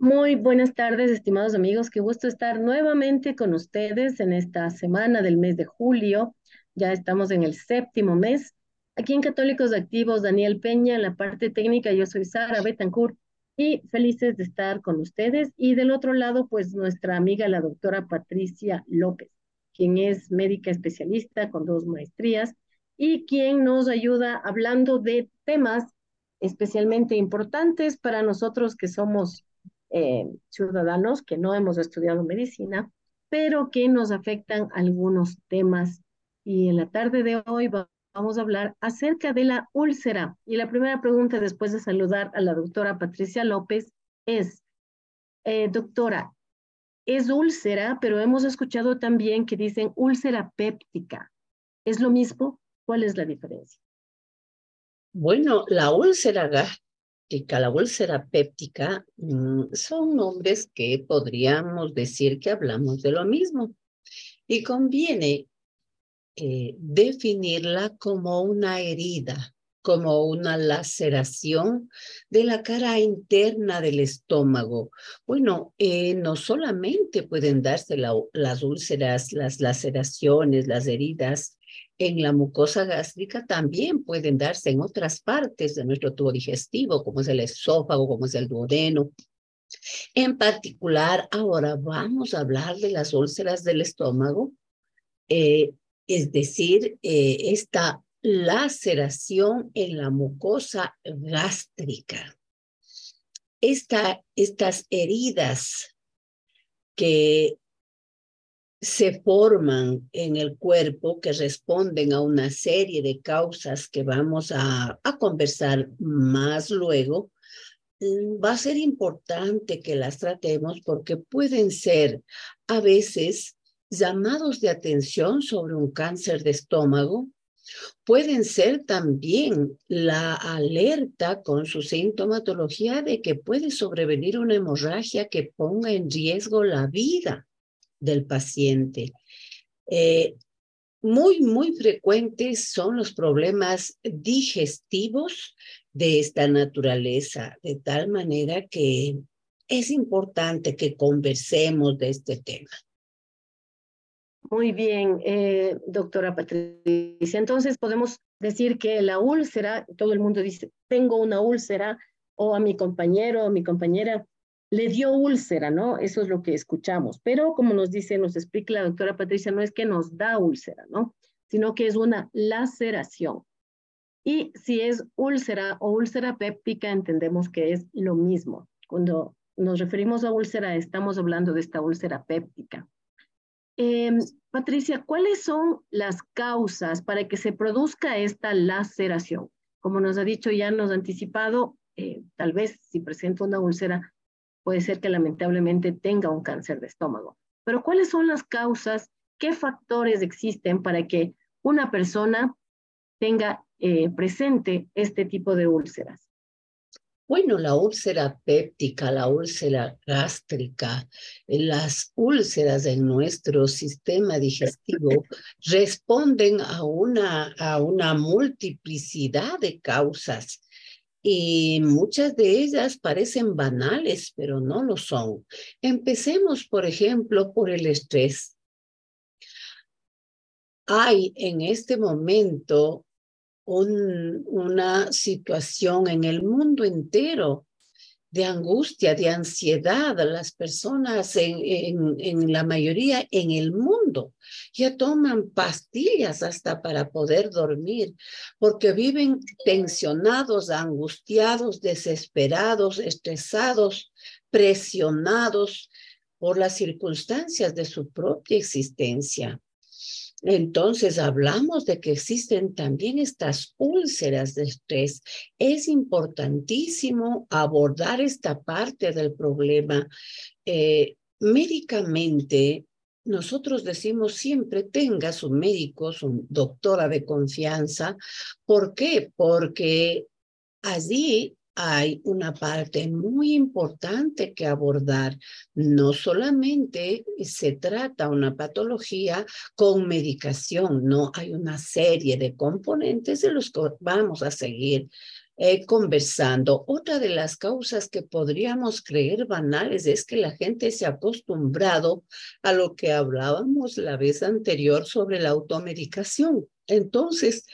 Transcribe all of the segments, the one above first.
Muy buenas tardes, estimados amigos. Qué gusto estar nuevamente con ustedes en esta semana del mes de julio. Ya estamos en el séptimo mes. Aquí en Católicos Activos, Daniel Peña, en la parte técnica, yo soy Sara Betancourt y felices de estar con ustedes. Y del otro lado, pues nuestra amiga, la doctora Patricia López, quien es médica especialista con dos maestrías y quien nos ayuda hablando de temas especialmente importantes para nosotros que somos eh, ciudadanos que no hemos estudiado medicina, pero que nos afectan algunos temas. Y en la tarde de hoy vamos a hablar acerca de la úlcera. Y la primera pregunta después de saludar a la doctora Patricia López es, eh, doctora, es úlcera, pero hemos escuchado también que dicen úlcera péptica. ¿Es lo mismo? ¿Cuál es la diferencia? Bueno, la úlcera la úlcera péptica, mm, son nombres que podríamos decir que hablamos de lo mismo. Y conviene eh, definirla como una herida, como una laceración de la cara interna del estómago. Bueno, eh, no solamente pueden darse las úlceras, las laceraciones, las heridas en la mucosa gástrica también pueden darse en otras partes de nuestro tubo digestivo, como es el esófago, como es el duodeno. En particular, ahora vamos a hablar de las úlceras del estómago, eh, es decir, eh, esta laceración en la mucosa gástrica. Esta, estas heridas que se forman en el cuerpo que responden a una serie de causas que vamos a, conversar más luego, mm, va a ser importante que las tratemos porque pueden ser a veces llamados de atención sobre un cáncer de estómago, pueden ser también la alerta con su sintomatología de que puede sobrevenir una hemorragia que ponga en riesgo la vida del paciente. Eh, muy, muy frecuentes son los problemas digestivos de esta naturaleza, de tal manera que es importante que conversemos de este tema. Muy bien, eh, doctora Patricia. Entonces podemos decir que la úlcera, todo el mundo dice, tengo una úlcera, o a mi compañero o mi compañera le dio úlcera, ¿no? Eso es lo que escuchamos. Pero como nos dice, nos explica la doctora Patricia, no es que nos da úlcera, ¿no? Sino que es una laceración. Y si es úlcera o úlcera péptica, entendemos que es lo mismo. Cuando nos referimos a úlcera, estamos hablando de esta úlcera péptica. Em, Patricia, ¿cuáles son las causas para que se produzca esta laceración? Como nos ha dicho, ya nos ha anticipado, eh, tal vez si presenta una úlcera, puede ser que lamentablemente tenga un cáncer de estómago. Pero ¿cuáles son las causas? ¿Qué factores existen para que una persona tenga eh, presente este tipo de úlceras? Bueno, la úlcera péptica, la úlcera gástrica, las úlceras en nuestro sistema digestivo responden a una, a una multiplicidad de causas y muchas de ellas parecen banales, pero no lo son. Empecemos, por ejemplo, por el estrés. Hay en este momento una situación en el mundo entero de angustia, de ansiedad. Las personas en, la mayoría en el mundo ya toman pastillas hasta para poder dormir, porque viven tensionados, angustiados, desesperados, estresados, presionados por las circunstancias de su propia existencia. Entonces hablamos de que existen también estas úlceras de estrés. Es importantísimo abordar esta parte del problema. Eh, médicamente, nosotros decimos siempre tenga su médico, su doctora de confianza. ¿Por qué? Porque allí hay una parte muy importante que abordar. No solamente se trata una patología con medicación, no, hay una serie de componentes de los que vamos a seguir eh, conversando. Otra de las causas que podríamos creer banales es que la gente se ha acostumbrado a lo que hablábamos la vez anterior sobre la automedicación. Entonces,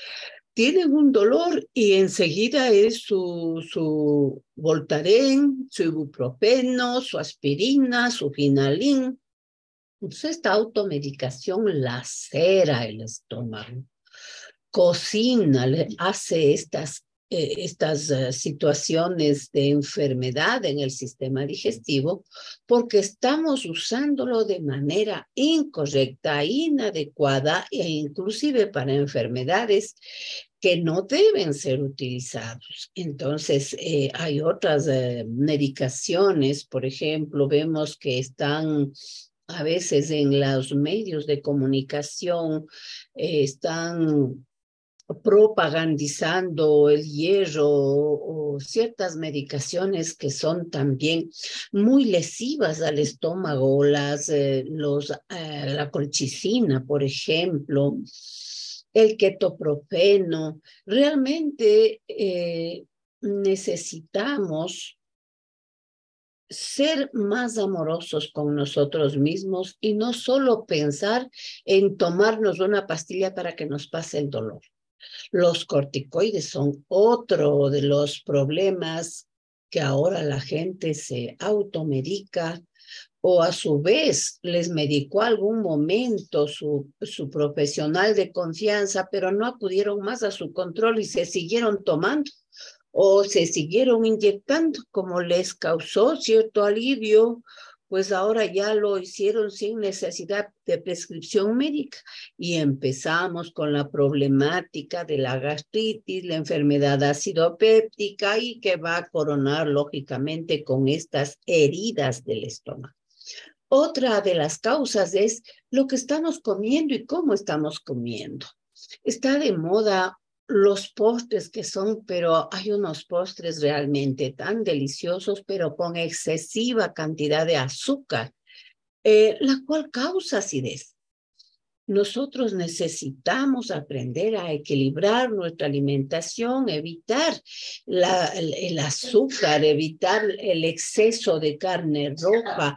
tienen un dolor y enseguida es su, su Voltaren, su ibuprofeno, su aspirina, su finalín. Entonces esta automedicación lacera el estómago, cocina, hace estas eh, estas eh, situaciones de enfermedad en el sistema digestivo porque estamos usándolo de manera incorrecta, inadecuada e inclusive para enfermedades que no deben ser utilizados. Entonces, eh, hay otras medicaciones, por ejemplo, vemos que están a veces en los medios de comunicación, están propagandizando el hierro o, ciertas medicaciones que son también muy lesivas al estómago, las, eh, los, eh, la colchicina, por ejemplo, el ketoprofeno. Realmente eh, necesitamos ser más amorosos con nosotros mismos y no solo pensar en tomarnos una pastilla para que nos pase el dolor. Los corticoides son otro de los problemas que ahora la gente se automedica o a su vez les medicó algún momento su, su profesional de confianza, pero no acudieron más a su control y se siguieron tomando o se siguieron inyectando como les causó cierto alivio pues ahora ya lo hicieron sin necesidad de prescripción médica y empezamos con la problemática de la gastritis, la enfermedad acidopéptica y que va a coronar lógicamente con estas heridas del estómago. Otra de las causas es lo que estamos comiendo y cómo estamos comiendo. Está de moda los postres que son, pero hay unos postres realmente tan deliciosos, pero con excesiva cantidad de azúcar, eh, la cual causa acidez. Nosotros necesitamos aprender a equilibrar nuestra alimentación, evitar el azúcar, evitar el exceso de carne roja,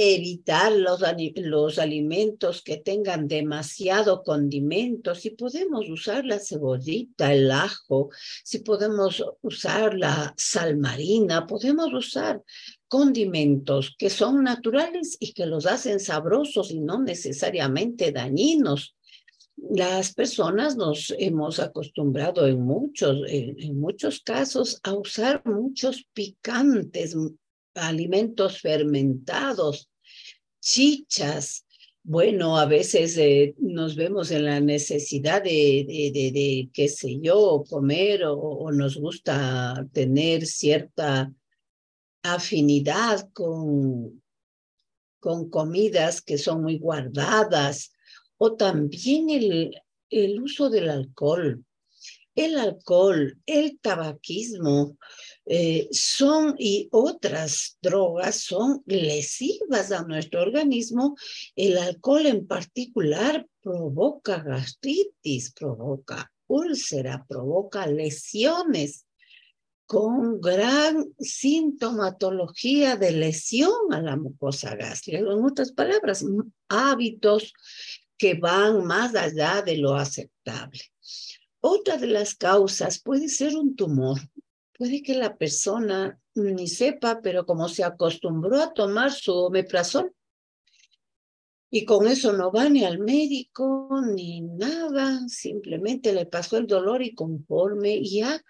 evitar los, los alimentos que tengan demasiado condimento, si podemos usar la cebollita, el ajo, si podemos usar la sal marina, podemos usar condimentos que son naturales y que los hacen sabrosos y no necesariamente dañinos. Las personas nos hemos acostumbrado en muchos, en muchos casos a usar muchos picantes, alimentos fermentados, chichas. Bueno, a veces eh, nos vemos en la necesidad de, de, de, qué sé yo, comer o, o, nos gusta tener cierta afinidad con, con comidas que son muy guardadas o también el, el uso del alcohol. El alcohol, el tabaquismo, eh, son y otras drogas son lesivas a nuestro organismo. El alcohol en particular provoca gastritis, provoca úlcera, provoca lesiones con gran sintomatología de lesión a la mucosa gástrica. En otras palabras, hábitos que van más allá de lo aceptable. Otra de las causas puede ser un tumor, puede que la persona ni sepa, pero como se acostumbró a tomar su omeprazol, y con eso no va ni al médico ni nada, simplemente le pasó el dolor y conforme ya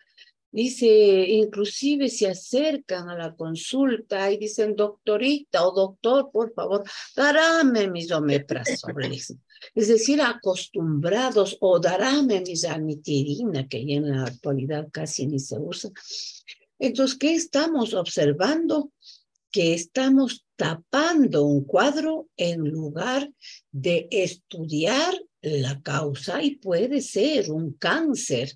dice, inclusive se acercan a la consulta y dicen, doctorita o doctor, por favor, darame mis omeprazoles. Es decir, acostumbrados o darame mi zanitirina, que ya en la actualidad casi ni se usa. Entonces, ¿qué estamos observando? Que estamos tapando un cuadro en lugar de estudiar la causa y puede ser un cáncer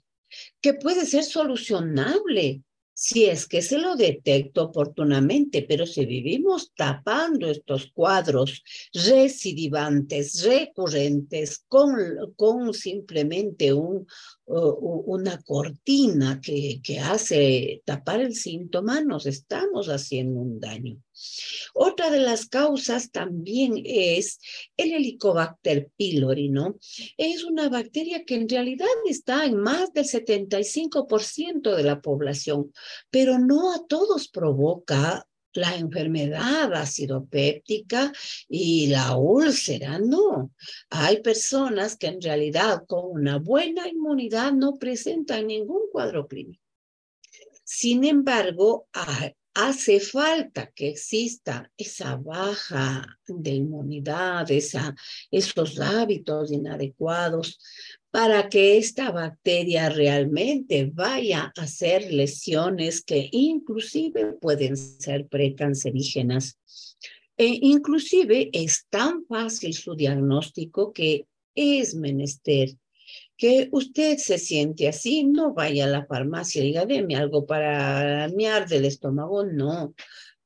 que puede ser solucionable si es que se lo detecto oportunamente, pero si vivimos tapando estos cuadros recidivantes, recurrentes, con, con simplemente un, una cortina que, hace tapar el síntoma, nos estamos haciendo un daño. Otra de las causas también es el Helicobacter pylori, ¿no? Es una bacteria que en realidad está en más del 75% de la población, pero no a todos provoca la enfermedad acidopéptica y la úlcera, no. Hay personas que en realidad con una buena inmunidad no presentan ningún cuadro clínico. Sin embargo, hace falta que exista esa baja de inmunidad, esa, esos hábitos inadecuados para que esta bacteria realmente vaya a hacer lesiones que inclusive pueden ser precancerígenas. E inclusive es tan fácil su diagnóstico que es menester que usted se siente así, no vaya a la farmacia y diga, deme algo para miar del estómago, no.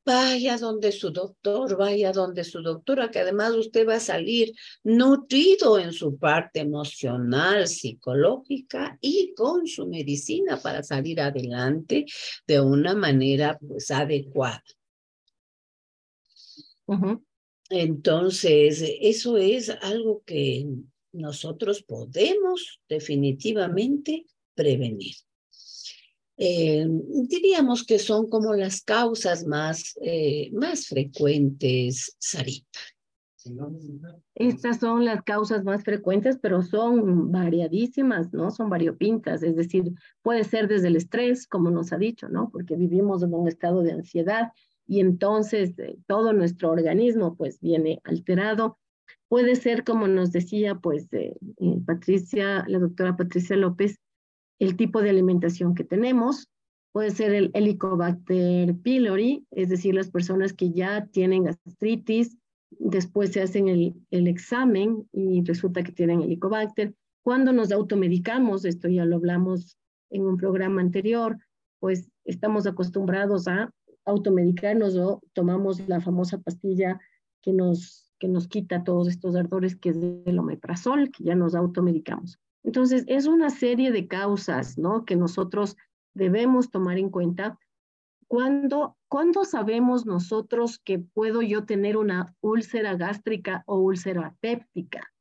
Vaya donde su doctor, vaya donde su doctora, que además usted va a salir nutrido en su parte emocional, psicológica y con su medicina para salir adelante de una manera pues adecuada. Entonces, eso es algo que nosotros podemos definitivamente prevenir. Eh, diríamos que son como las causas más, eh, más frecuentes, Sarita. Estas son las causas más frecuentes, pero son variadísimas, ¿no? Son variopintas, es decir, puede ser desde el estrés, como nos ha dicho, ¿no? Porque vivimos en un estado de ansiedad y entonces eh, todo nuestro organismo pues viene alterado Puede ser, como nos decía, pues, eh, eh, Patricia, la doctora Patricia López, el tipo de alimentación que tenemos. Puede ser el Helicobacter pylori, es decir, las personas que ya tienen gastritis, después se hacen el, el examen y resulta que tienen Helicobacter. Cuando nos automedicamos, esto ya lo hablamos en un programa anterior, pues estamos acostumbrados a automedicarnos o tomamos la famosa pastilla que nos que nos quita todos estos ardores, que es el omeprazol, que ya nos automedicamos. Entonces, es una serie de causas, ¿no? Que nosotros debemos tomar en cuenta. ¿Cuándo, ¿Cuándo sabemos nosotros que puedo yo tener una úlcera gástrica o úlcera péptica?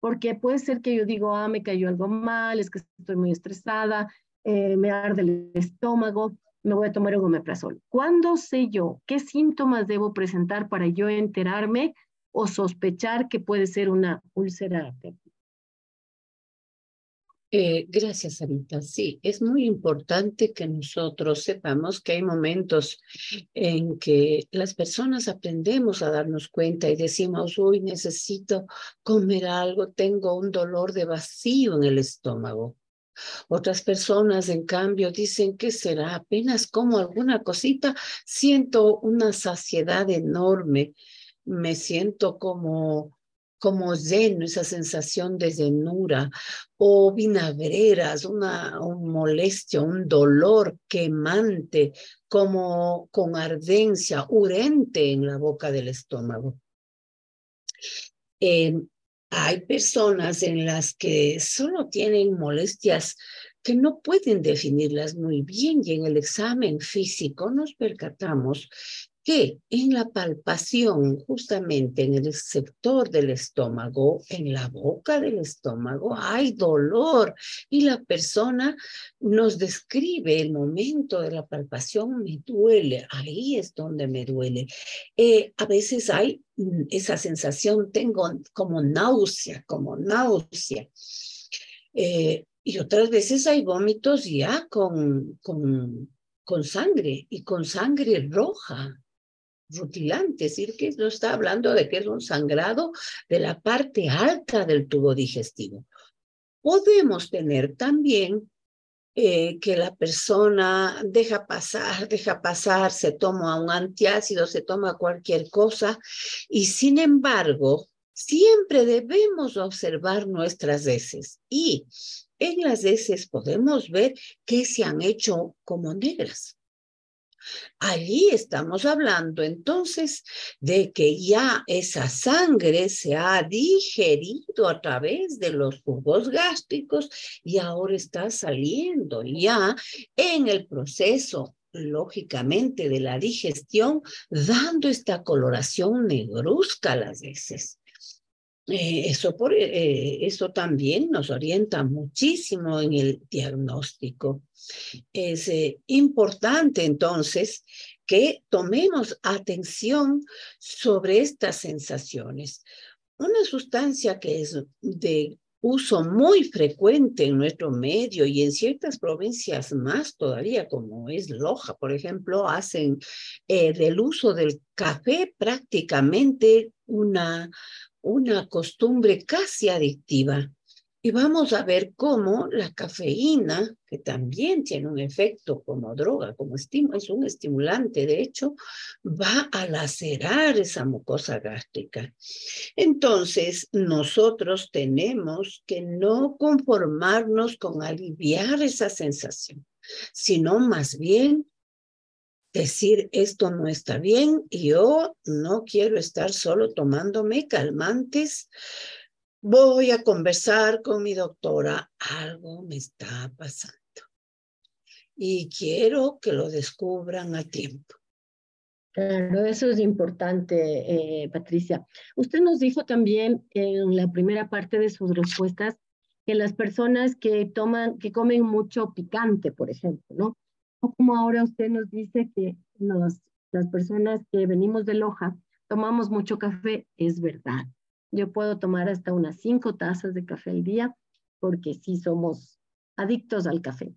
Porque puede ser que yo digo, ah, me cayó algo mal, es que estoy muy estresada, eh, me arde el estómago, me voy a tomar un omeprazol. ¿Cuándo sé yo qué síntomas debo presentar para yo enterarme o sospechar que puede ser una úlcera eh, gracias, Sarita. Sí, es muy importante que nosotros sepamos que hay momentos en que las personas aprendemos a darnos cuenta y decimos, uy, necesito comer algo, tengo un dolor de vacío en el estómago. Otras personas, en cambio, dicen que será apenas como alguna cosita, siento una saciedad enorme me siento como, como zen, esa sensación de zenura, o vinagreras, una, molestia, un dolor quemante, como con ardencia, urente en la boca del estómago. Em, hay personas en las que solo tienen molestias que no pueden definirlas muy bien y en el examen físico nos percatamos que en la palpación, justamente en el sector del estómago, en la boca del estómago, hay dolor y la persona nos describe el momento de la palpación, me duele, ahí es donde me duele. Eh, a veces hay mm, esa sensación, tengo como náusea, como náusea. Eh, y otras veces hay vómitos ya con, con, con sangre y con sangre roja rutilante, es decir, que no está hablando de que es un sangrado de la parte alta del tubo digestivo. Podemos tener también eh, que la persona deja pasar, deja pasar, se toma un antiácido, se toma cualquier cosa y sin embargo, siempre debemos observar nuestras heces y en las heces podemos ver que se han hecho como negras Allí estamos hablando entonces de que ya esa sangre se ha digerido a través de los jugos gástricos y ahora está saliendo ya en el proceso lógicamente de la digestión, dando esta coloración negruzca a las veces. Eh, eso, por, eh, eso también nos orienta muchísimo en el diagnóstico. Es eh, importante entonces que tomemos atención sobre estas sensaciones. Una sustancia que es de uso muy frecuente en nuestro medio y en ciertas provincias más todavía, como es Loja, por ejemplo, hacen del uso del café prácticamente una, una costumbre casi adictiva. Y vamos a ver cómo la cafeína, que también tiene un efecto como droga, como es un estimulante, de hecho, va a lacerar esa mucosa gástrica. Entonces, nosotros tenemos que no conformarnos con aliviar esa sensación, sino más bien decir esto no está bien yo no quiero estar solo tomándome calmantes. Voy a conversar con mi doctora, algo me está pasando y quiero que lo descubran a tiempo. Claro, eso es importante, eh, Patricia. Usted nos dijo también en la primera parte de sus respuestas que las personas que toman, que comen mucho picante, por ejemplo, ¿no? Como ahora usted nos dice que las personas que venimos de Loja tomamos mucho café, es verdad. Yo puedo tomar hasta unas cinco tazas de café al día porque sí somos adictos al café.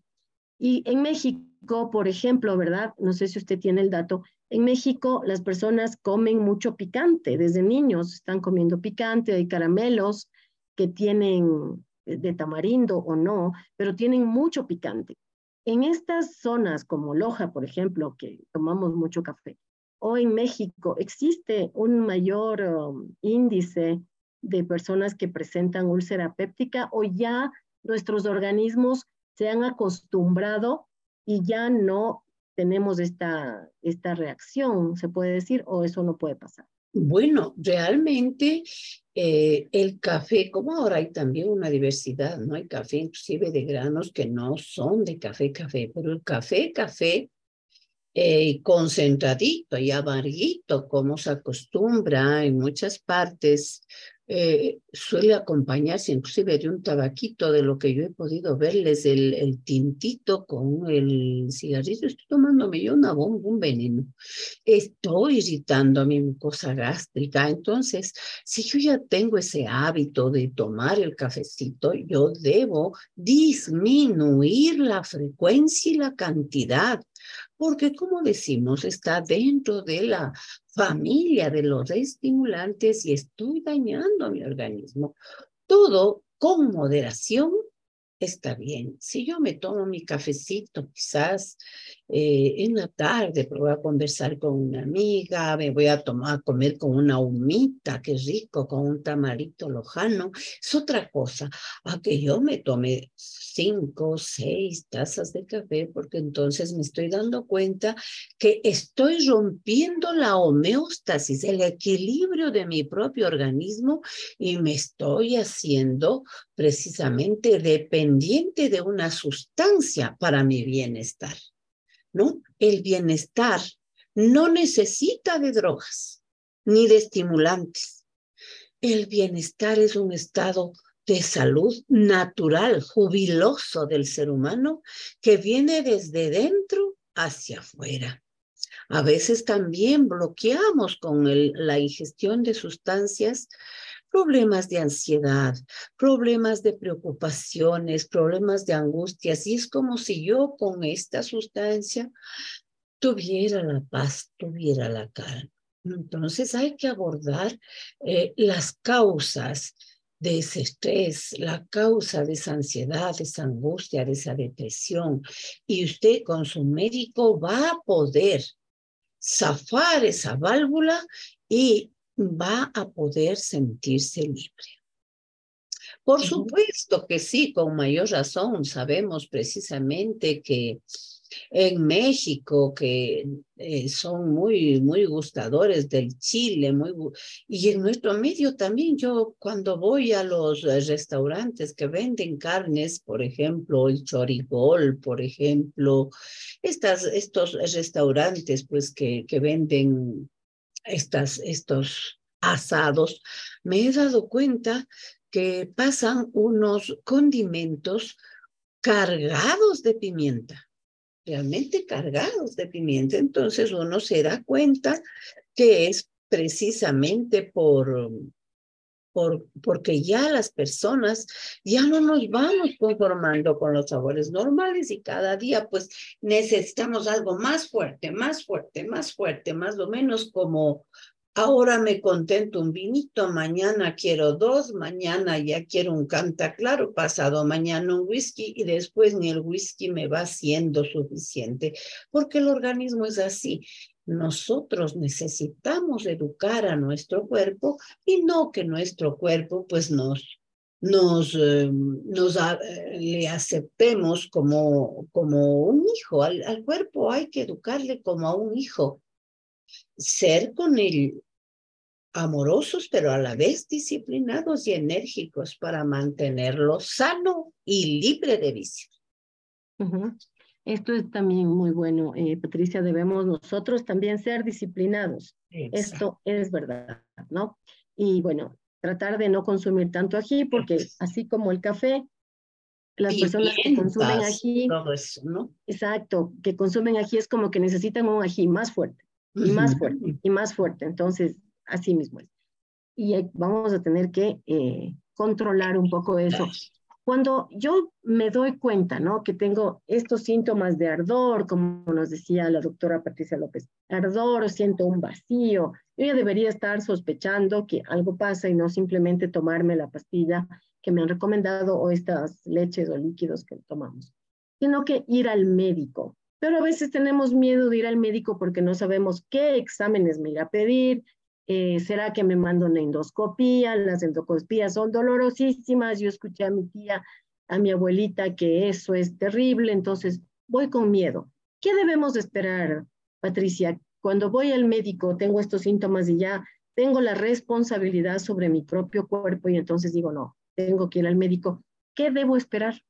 Y en México, por ejemplo, ¿verdad? No sé si usted tiene el dato. En México las personas comen mucho picante. Desde niños están comiendo picante, hay caramelos que tienen de tamarindo o no, pero tienen mucho picante. En estas zonas como Loja, por ejemplo, que tomamos mucho café, o en México, existe un mayor um, índice de personas que presentan úlcera péptica o ya nuestros organismos se han acostumbrado y ya no tenemos esta, esta reacción, se puede decir, o eso no puede pasar. Bueno, realmente eh, el café, como ahora hay también una diversidad, ¿no? Hay café inclusive de granos que no son de café, café, pero el café, café eh, concentradito y amarguito, como se acostumbra en muchas partes eh, suele acompañarse inclusive de un tabaquito, de lo que yo he podido verles, el, el tintito con el cigarrillo. Estoy tomándome yo una bomba, un veneno. Estoy irritando mi mucosa gástrica. Entonces, si yo ya tengo ese hábito de tomar el cafecito, yo debo disminuir la frecuencia y la cantidad porque como decimos, está dentro de la familia de los estimulantes y estoy dañando a mi organismo. Todo con moderación está bien. Si yo me tomo mi cafecito, quizás eh, en la tarde, pero voy a conversar con una amiga, me voy a tomar, comer con una humita, qué rico, con un tamarito lojano, es otra cosa. A que yo me tome cinco, seis tazas de café, porque entonces me estoy dando cuenta que estoy rompiendo la homeostasis, el equilibrio de mi propio organismo y me estoy haciendo precisamente dependiente de una sustancia para mi bienestar. ¿No? El bienestar no necesita de drogas ni de estimulantes. El bienestar es un estado de salud natural, jubiloso del ser humano, que viene desde dentro hacia afuera. A veces también bloqueamos con la ingestión de sustancias problemas de ansiedad, problemas de preocupaciones, problemas de angustias. Y es como si yo con esta sustancia tuviera la paz, tuviera la calma. Entonces hay que abordar eh, las causas de ese estrés, la causa de esa ansiedad, de esa angustia, de esa depresión. Y usted con su médico va a poder zafar esa válvula y va a poder sentirse libre. Por supuesto que sí, con mayor razón. Sabemos precisamente que en México, que eh, son muy, muy gustadores del chile, muy, y en nuestro medio también, yo cuando voy a los restaurantes que venden carnes, por ejemplo, el chorigol, por ejemplo, estas, estos restaurantes pues que, que venden estas, estos asados, me he dado cuenta que pasan unos condimentos cargados de pimienta realmente cargados de pimienta. Entonces uno se da cuenta que es precisamente por, por, porque ya las personas ya no nos vamos conformando con los sabores normales y cada día pues necesitamos algo más fuerte, más fuerte, más fuerte, más o menos como Ahora me contento un vinito, mañana quiero dos, mañana ya quiero un canta claro, pasado mañana un whisky y después ni el whisky me va siendo suficiente, porque el organismo es así. Nosotros necesitamos educar a nuestro cuerpo y no que nuestro cuerpo pues nos nos, eh, nos eh, le aceptemos como, como un hijo. Al, al cuerpo hay que educarle como a un hijo ser con él amorosos, pero a la vez disciplinados y enérgicos para mantenerlo sano y libre de vicios. Esto es también muy bueno, eh, Patricia, debemos nosotros también ser disciplinados. Esto es verdad, ¿no? Y bueno, tratar de no consumir tanto ají, porque así como el café, las personas que consumen ají, todo eso, ¿no? Exacto, que consumen ají es como que necesitan un ají más fuerte y más fuerte y más fuerte. Entonces, así mismo es. Y vamos a tener que eh, controlar un poco eso. Cuando yo me doy cuenta, ¿no? Que tengo estos síntomas de ardor, como nos decía la doctora Patricia López, ardor, siento un vacío, yo ya debería estar sospechando que algo pasa y no simplemente tomarme la pastilla que me han recomendado o estas leches o líquidos que tomamos, sino que ir al médico, pero a veces tenemos miedo de ir al médico porque no sabemos qué exámenes me irá a pedir, eh, ¿será que me mando una endoscopía? Las endoscopías son dolorosísimas. Yo escuché a mi tía, a mi abuelita, que eso es terrible, entonces voy con miedo. ¿Qué debemos esperar, Patricia? Cuando voy al médico, tengo estos síntomas y ya tengo la responsabilidad sobre mi propio cuerpo y entonces digo, no, tengo que ir al médico. ¿Qué debo esperar?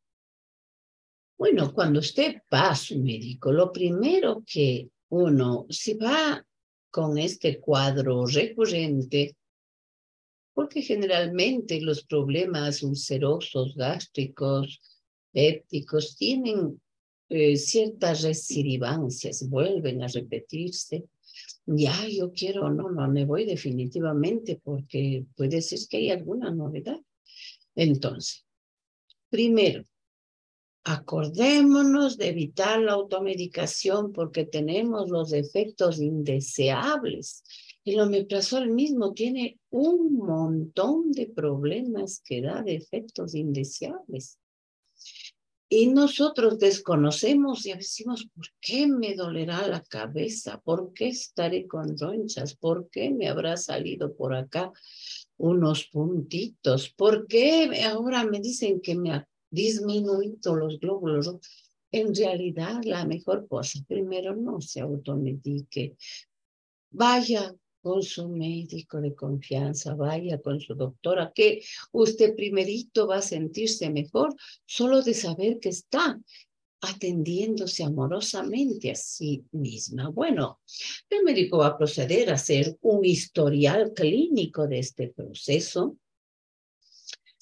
Bueno, cuando usted va a su médico, lo primero que uno, si va con este cuadro recurrente, porque generalmente los problemas ulcerosos, gástricos, pépticos, tienen eh, ciertas recidivancias, vuelven a repetirse. Ya, yo quiero, no, no me voy definitivamente porque puede ser que hay alguna novedad. Entonces, primero, Acordémonos de evitar la automedicación porque tenemos los efectos indeseables. El mismo tiene un montón de problemas que da de efectos indeseables. Y nosotros desconocemos y decimos, ¿por qué me dolerá la cabeza? ¿Por qué estaré con ronchas? ¿Por qué me habrá salido por acá unos puntitos? ¿Por qué ahora me dicen que me disminuido los glóbulos En realidad, la mejor cosa, primero, no se automedique. Vaya con su médico de confianza, vaya con su doctora, que usted primerito va a sentirse mejor solo de saber que está atendiéndose amorosamente a sí misma. Bueno, el médico va a proceder a hacer un historial clínico de este proceso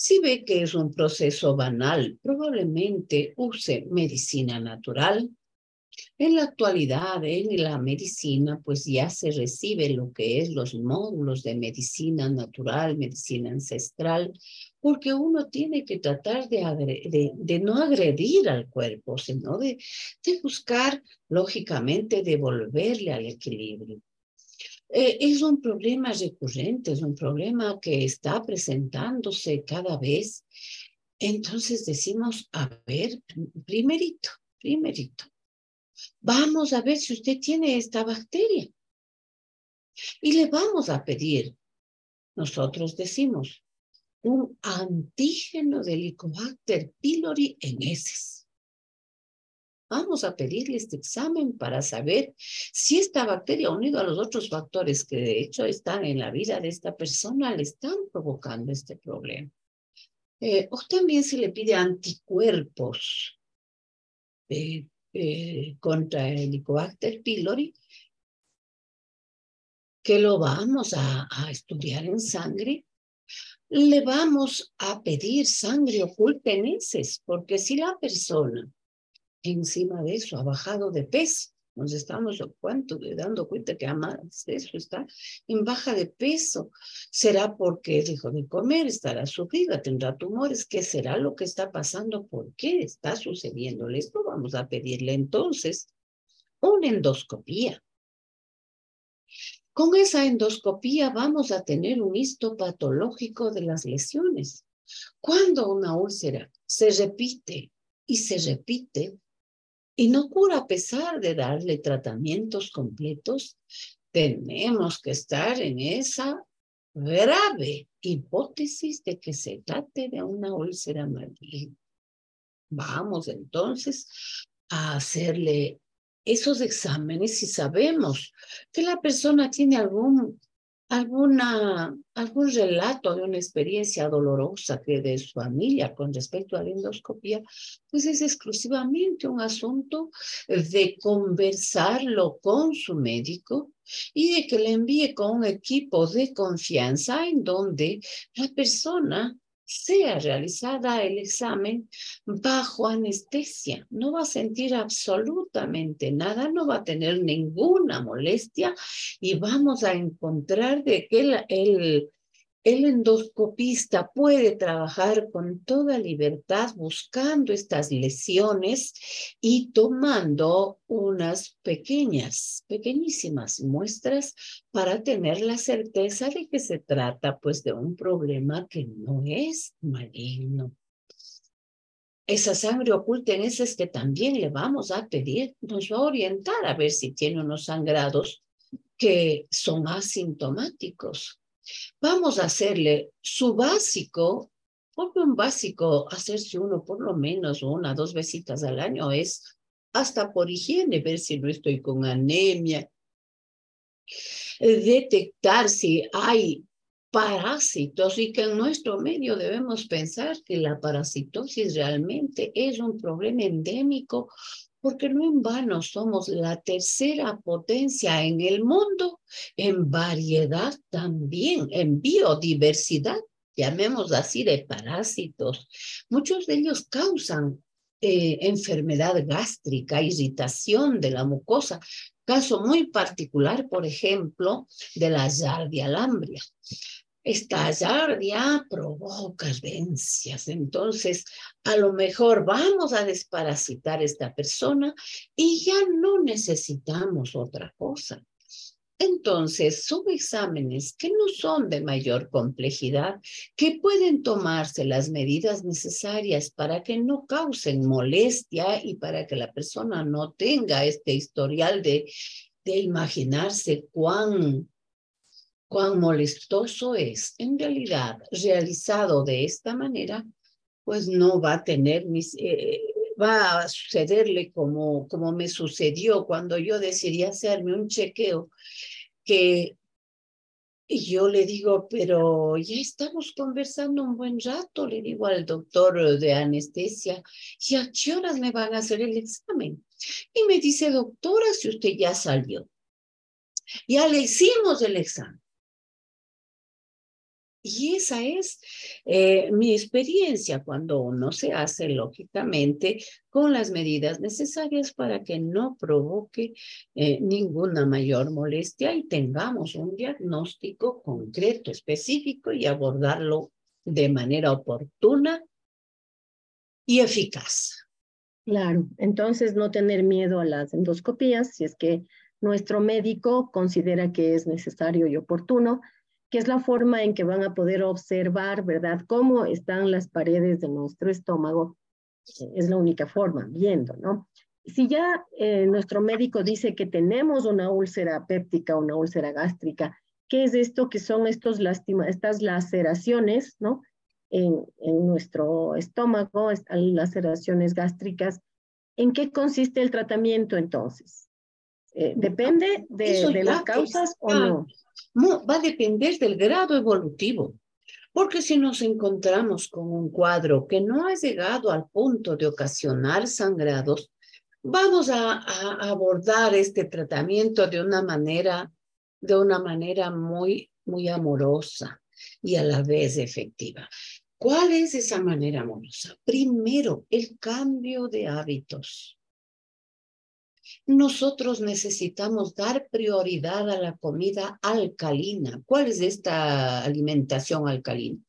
si ve que es un proceso banal, probablemente use medicina natural. En la actualidad, en la medicina, pues ya se recibe lo que es los módulos de medicina natural, medicina ancestral, porque uno tiene que tratar de, no agredir al cuerpo, sino de buscar, lógicamente, devolverle al equilibrio. Eh, es un problema recurrente, es un problema que está presentándose cada vez. Entonces decimos, a ver, primerito, primerito, vamos a ver si usted tiene esta bacteria. Y le vamos a pedir, nosotros decimos, un antígeno de Helicobacter pylori en heces. Vamos a pedirle este examen para saber si esta bacteria, unido a los otros factores que de hecho están en la vida de esta persona, le están provocando este problema. Eh, o también se le pide anticuerpos eh, eh, contra el Helicobacter pylori, que lo vamos a, a estudiar en sangre le vamos a pedir sangre oculta en heces, porque si la persona encima de eso ha bajado de peso, nos estamos dando cuenta que además eso está en baja de peso. ¿Será porque dejó de comer? ¿Estará sufrida? ¿Tendrá tumores? ¿Qué será lo que está pasando? ¿Por qué está sucediendo esto? Vamos a pedirle entonces una endoscopía. Con esa endoscopía vamos a tener un histopatológico de las lesiones. Cuando una úlcera se repite y se repite, y no cura a pesar de darle tratamientos completos, tenemos que estar en esa grave hipótesis de que se trate de una úlcera maligna. Vamos entonces a hacerle esos exámenes si sabemos que la persona tiene algún alguna, algún relato de una experiencia dolorosa que de su familia con respecto a la endoscopía, pues es exclusivamente un asunto de conversarlo con su médico y de que le envíe con un equipo de confianza en donde la persona sea realizada el examen bajo anestesia. No va a sentir absolutamente nada, no va a tener ninguna molestia y vamos a encontrar de que el, el el endoscopista puede trabajar con toda libertad buscando estas lesiones y tomando unas pequeñas, pequeñísimas muestras para tener la certeza de que se trata pues de un problema que no es maligno. Esa sangre oculta en ese es que también le vamos a pedir, nos va a orientar a ver si tiene unos sangrados que son asintomáticos Vamos a hacerle su básico, porque un básico, hacerse uno por lo menos una, dos vesitas al año es hasta por higiene, ver si no estoy con anemia, detectar si hay parásitos y que en nuestro medio debemos pensar que la parasitosis realmente es un problema endémico porque no en vano somos la tercera potencia en el mundo, en variedad también, en biodiversidad, llamemos así, de parásitos. Muchos de ellos causan eh, enfermedad gástrica, irritación de la mucosa. Caso muy particular, por ejemplo, de la yardia alambria estallar ya provoca vencias. Entonces, a lo mejor vamos a desparasitar a esta persona y ya no necesitamos otra cosa. Entonces, son exámenes que no son de mayor complejidad, que pueden tomarse las medidas necesarias para que no causen molestia y para que la persona no tenga este historial de, de imaginarse cuán cuán molestoso es, en realidad, realizado de esta manera, pues no va a tener mis, eh, va a sucederle como, como me sucedió cuando yo decidí hacerme un chequeo que yo le digo, pero ya estamos conversando un buen rato, le digo al doctor de anestesia, ¿y a qué horas me van a hacer el examen? Y me dice, doctora, si usted ya salió, ya le hicimos el examen. Y esa es eh, mi experiencia cuando uno se hace lógicamente con las medidas necesarias para que no provoque eh, ninguna mayor molestia y tengamos un diagnóstico concreto, específico y abordarlo de manera oportuna y eficaz. Claro, entonces no tener miedo a las endoscopías si es que nuestro médico considera que es necesario y oportuno que es la forma en que van a poder observar, ¿verdad?, cómo están las paredes de nuestro estómago. Es la única forma, viendo, ¿no? Si ya eh, nuestro médico dice que tenemos una úlcera péptica, una úlcera gástrica, ¿qué es esto que son estos lástima, estas laceraciones, ¿no? En, en nuestro estómago, están laceraciones gástricas. ¿En qué consiste el tratamiento entonces? Eh, ¿Depende de, las causas o no? Va a depender del grado evolutivo. Porque si nos encontramos con un cuadro que no ha llegado al punto de ocasionar sangrados, vamos a, abordar este tratamiento de una manera, de una manera muy, muy amorosa y a la vez efectiva. ¿Cuál es esa manera amorosa? Primero, el cambio de hábitos. Nosotros necesitamos dar prioridad a la comida alcalina. ¿Cuál es esta alimentación alcalina?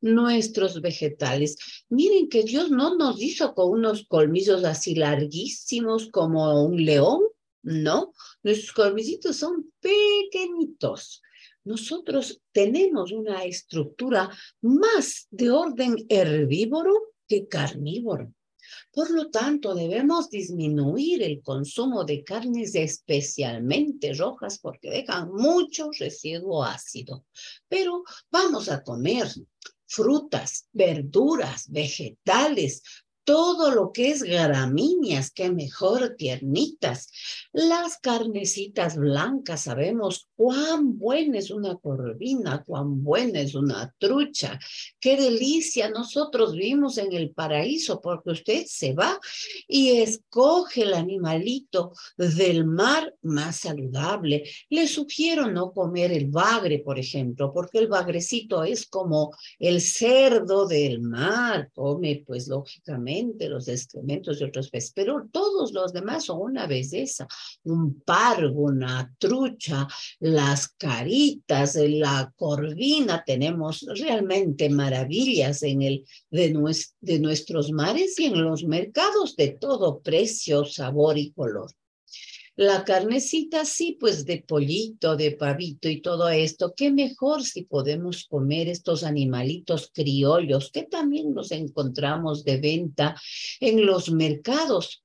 Nuestros vegetales. Miren que Dios no nos hizo con unos colmillos así larguísimos como un león, ¿no? Nuestros colmillitos son pequeñitos nosotros tenemos una estructura más de orden herbívoro que carnívoro. Por lo tanto, debemos disminuir el consumo de carnes especialmente rojas porque dejan mucho residuo ácido. Pero vamos a comer frutas, verduras, vegetales, todo lo que es gramíneas, que mejor tiernitas. Las carnecitas blancas, sabemos cuán buena es una corvina, cuán buena es una trucha. Qué delicia. Nosotros vivimos en el paraíso porque usted se va y escoge el animalito del mar más saludable. Le sugiero no comer el bagre, por ejemplo, porque el bagrecito es como el cerdo del mar. Come, pues, lógicamente los excrementos de otros peces, pero todos los demás son una belleza, un pargo, una trucha, las caritas, la corvina, tenemos realmente maravillas en el de, de nuestros mares y en los mercados de todo precio, sabor y color. La carnecita sí, pues de pollito, de pavito y todo esto. Qué mejor si podemos comer estos animalitos criollos que también nos encontramos de venta en los mercados.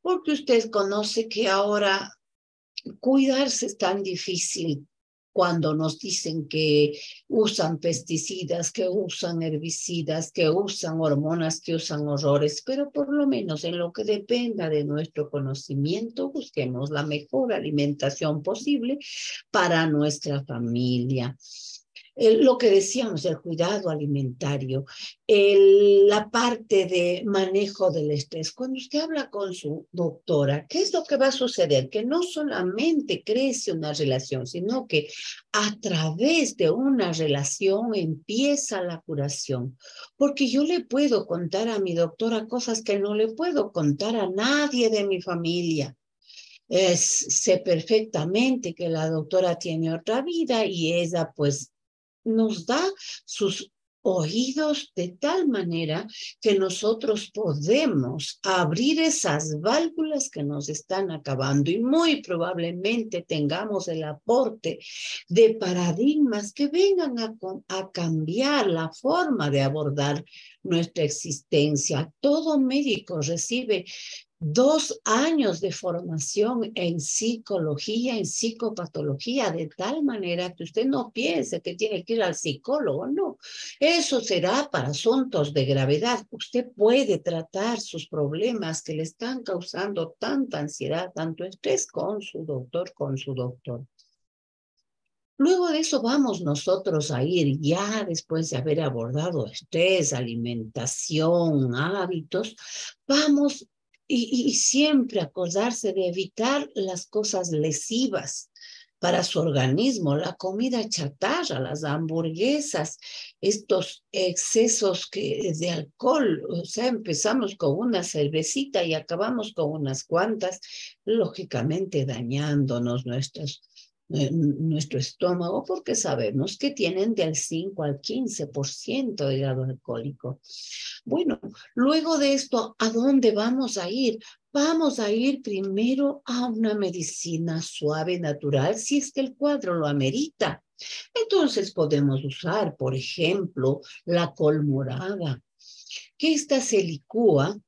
Porque usted conoce que ahora cuidarse es tan difícil cuando nos dicen que usan pesticidas, que usan herbicidas, que usan hormonas, que usan horrores, pero por lo menos en lo que dependa de nuestro conocimiento, busquemos la mejor alimentación posible para nuestra familia lo que decíamos, el cuidado alimentario, la parte de manejo del estrés. Cuando usted habla con su doctora, ¿qué es lo que va a suceder? Que no solamente crece una relación, sino que a través de una relación empieza la curación. Porque yo le puedo contar a mi doctora cosas que no le puedo contar a nadie de mi familia. sé perfectamente que la doctora tiene otra vida y ella pues nos da sus oídos de tal manera que nosotros podemos abrir esas válvulas que nos están acabando y muy probablemente tengamos el aporte de paradigmas que vengan a, cambiar la forma de abordar nuestra existencia. Todo médico recibe dos años de formación en psicología, en psicopatología, de tal manera que usted no piense que tiene que ir al psicólogo, no. Eso será para asuntos de gravedad. Usted puede tratar sus problemas que le están causando tanta ansiedad, tanto estrés con su doctor, con su doctor. Luego de eso vamos nosotros a ir ya después de haber abordado estrés, alimentación, hábitos, vamos y, siempre acordarse de evitar las cosas lesivas para su organismo, la comida chatarra, las hamburguesas, estos excesos que, de alcohol, o sea, empezamos con una cervecita y acabamos con unas cuantas, lógicamente dañándonos nuestros nuestro estómago porque sabemos que tienen del 5 al 15% de grado alcohólico. Bueno, luego de esto, ¿a dónde vamos a ir? Vamos a ir primero a una medicina suave, natural, si es que el cuadro lo amerita. Entonces podemos usar, por ejemplo, la col morada, que esta se licúa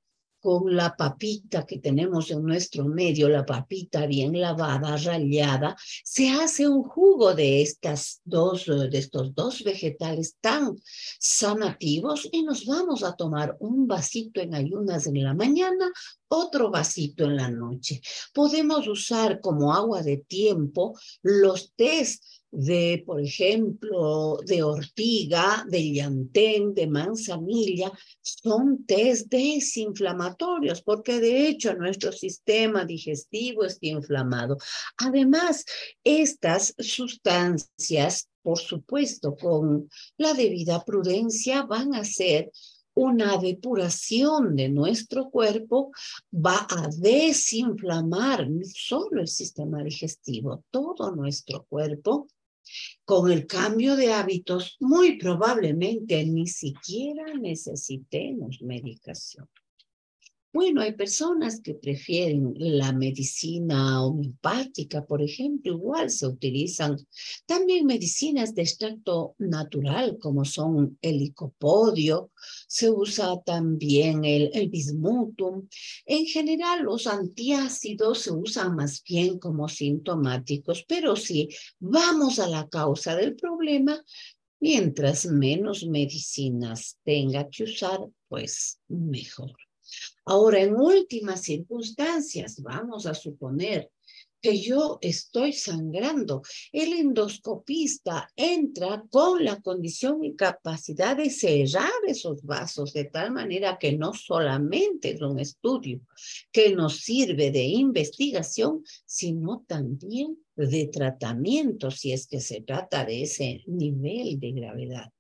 con la papita que tenemos en nuestro medio, la papita bien lavada, rallada, se hace un jugo de estas dos, de estos dos vegetales tan sanativos y nos vamos a tomar un vasito en ayunas en la mañana, otro vasito en la noche. Podemos usar como agua de tiempo los tés de, por ejemplo, de ortiga, de llantén, de manzanilla, son test desinflamatorios, porque de hecho nuestro sistema digestivo está inflamado. Además, estas sustancias, por supuesto, con la debida prudencia, van a ser una depuración de nuestro cuerpo va a desinflamar no solo el sistema digestivo, todo nuestro cuerpo con el cambio de hábitos, muy probablemente ni siquiera necesitemos medicación. Bueno, hay personas que prefieren la medicina homeopática, por ejemplo, igual se utilizan también medicinas de extracto natural, como son el licopodio, se usa también el, el bismutum. En general, los antiácidos se usan más bien como sintomáticos, pero si vamos a la causa del problema, mientras menos medicinas tenga que usar, pues mejor. Ahora, en últimas circunstancias, vamos a suponer que yo estoy sangrando. El endoscopista entra con la condición y capacidad de cerrar esos vasos de tal manera que no solamente es un estudio que nos sirve de investigación, sino también de tratamiento, si es que se trata de ese nivel de gravedad.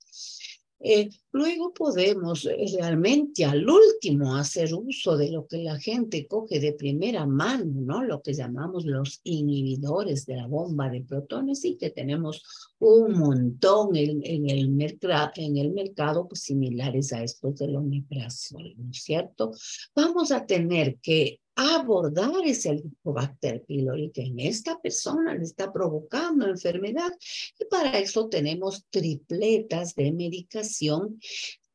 Eh, luego podemos realmente al último hacer uso de lo que la gente coge de primera mano, ¿no? Lo que llamamos los inhibidores de la bomba de protones y que tenemos un montón en, en el, en el mercado pues, similares a estos del omeprazol, ¿no es cierto? Vamos a tener que abordar ese Helicobacter pylori que en esta persona le está provocando enfermedad. Y para eso tenemos tripletas de medicación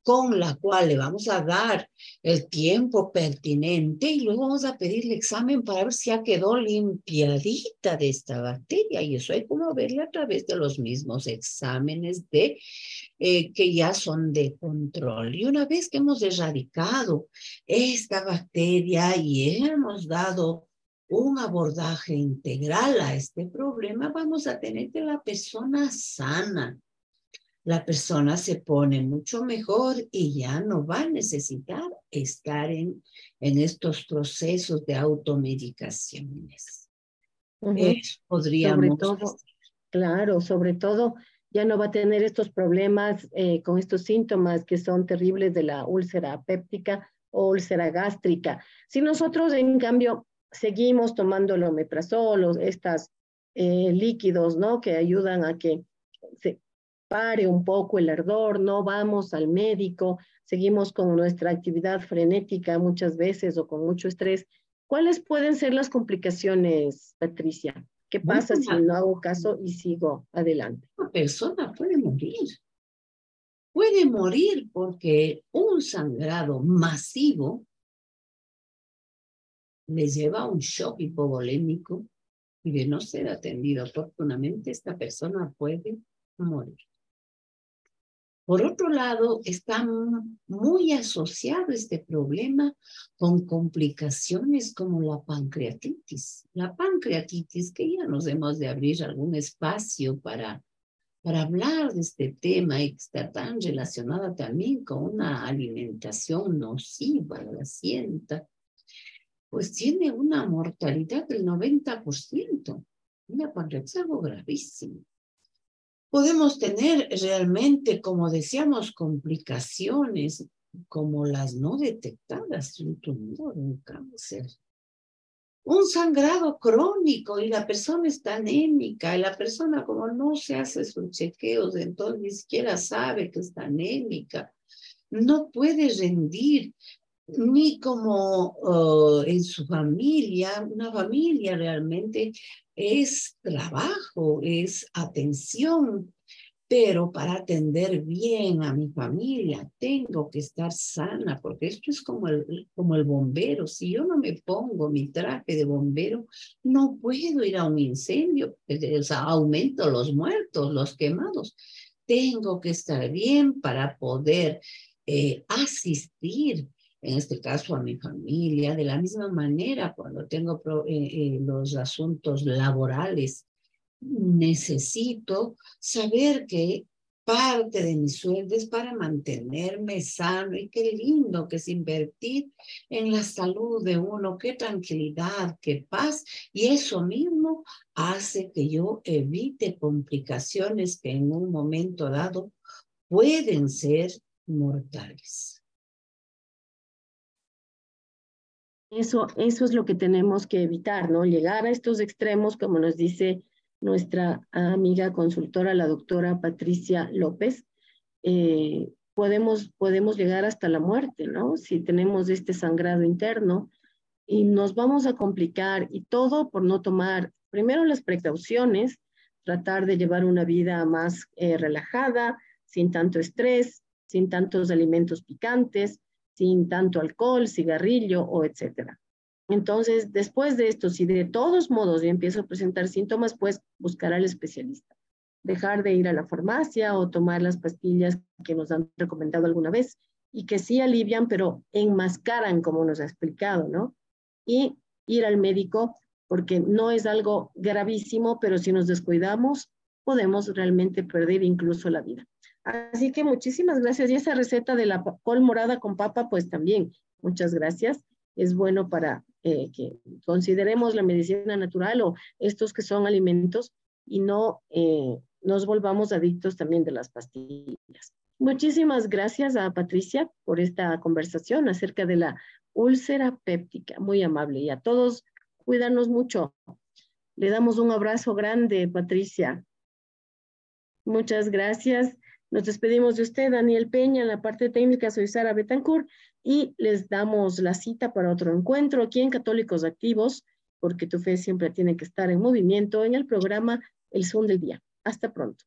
con la cual le vamos a dar el tiempo pertinente y luego vamos a pedir el examen para ver si ha quedado limpiadita de esta bacteria. Y eso hay como verle a través de los mismos exámenes de eh, que ya son de control. Y una vez que hemos erradicado esta bacteria y hemos dado un abordaje integral a este problema, vamos a tener que la persona sana, la persona se pone mucho mejor y ya no va a necesitar estar en, en estos procesos de automedicaciones. podríamos... Sobre todo, claro, sobre todo ya no va a tener estos problemas eh, con estos síntomas que son terribles de la úlcera péptica o úlcera gástrica. Si nosotros, en cambio, seguimos tomando el omeprazol, estos eh, líquidos, ¿no? Que ayudan a que se, pare un poco el ardor, no vamos al médico, seguimos con nuestra actividad frenética muchas veces o con mucho estrés. ¿Cuáles pueden ser las complicaciones, Patricia? ¿Qué pasa si no hago caso y sigo adelante? Una persona puede morir. Puede morir porque un sangrado masivo le lleva a un shock hipovolémico y de no ser atendido oportunamente, esta persona puede morir. Por otro lado, está muy asociado este problema con complicaciones como la pancreatitis. La pancreatitis, que ya nos hemos de abrir algún espacio para, para hablar de este tema y que está tan relacionada también con una alimentación nociva la sienta, pues tiene una mortalidad del 90%. Una pancreatitis es algo gravísimo podemos tener realmente, como decíamos, complicaciones como las no detectadas, un tumor, un cáncer, un sangrado crónico y la persona está anémica y la persona como no se hace sus chequeos, entonces ni siquiera sabe que está anémica, no puede rendir ni como en su familia, una familia realmente es trabajo, es atención, pero para atender bien a mi familia tengo que estar sana, porque esto es como el, como el bombero. Si yo no me pongo mi traje de bombero, no puedo ir a un incendio, aumento los muertos, los quemados. Tengo que estar bien para poder eh, asistir en este caso a mi familia, de la misma manera cuando tengo eh, eh, los asuntos laborales, necesito saber que parte de mi sueldo es para mantenerme sano y qué lindo que es invertir en la salud de uno, qué tranquilidad, qué paz y eso mismo hace que yo evite complicaciones que en un momento dado pueden ser mortales. Eso, eso es lo que tenemos que evitar, ¿no? Llegar a estos extremos, como nos dice nuestra amiga consultora, la doctora Patricia López, eh, podemos, podemos llegar hasta la muerte, ¿no? Si tenemos este sangrado interno y nos vamos a complicar y todo por no tomar primero las precauciones, tratar de llevar una vida más eh, relajada, sin tanto estrés, sin tantos alimentos picantes, sin tanto alcohol, cigarrillo o etcétera. Entonces, después de esto, si de todos modos yo empiezo a presentar síntomas, pues buscar al especialista. Dejar de ir a la farmacia o tomar las pastillas que nos han recomendado alguna vez y que sí alivian, pero enmascaran, como nos ha explicado, ¿no? Y ir al médico porque no es algo gravísimo, pero si nos descuidamos, podemos realmente perder incluso la vida. Así que muchísimas gracias. Y esa receta de la col morada con papa, pues también, muchas gracias. Es bueno para eh, que consideremos la medicina natural o estos que son alimentos y no eh, nos volvamos adictos también de las pastillas. Muchísimas gracias a Patricia por esta conversación acerca de la úlcera péptica. Muy amable. Y a todos, cuídanos mucho. Le damos un abrazo grande, Patricia. Muchas gracias. Nos despedimos de usted, Daniel Peña, en la parte técnica, soy Sara Betancourt y les damos la cita para otro encuentro aquí en Católicos Activos, porque tu fe siempre tiene que estar en movimiento en el programa El Zoom del Día. Hasta pronto.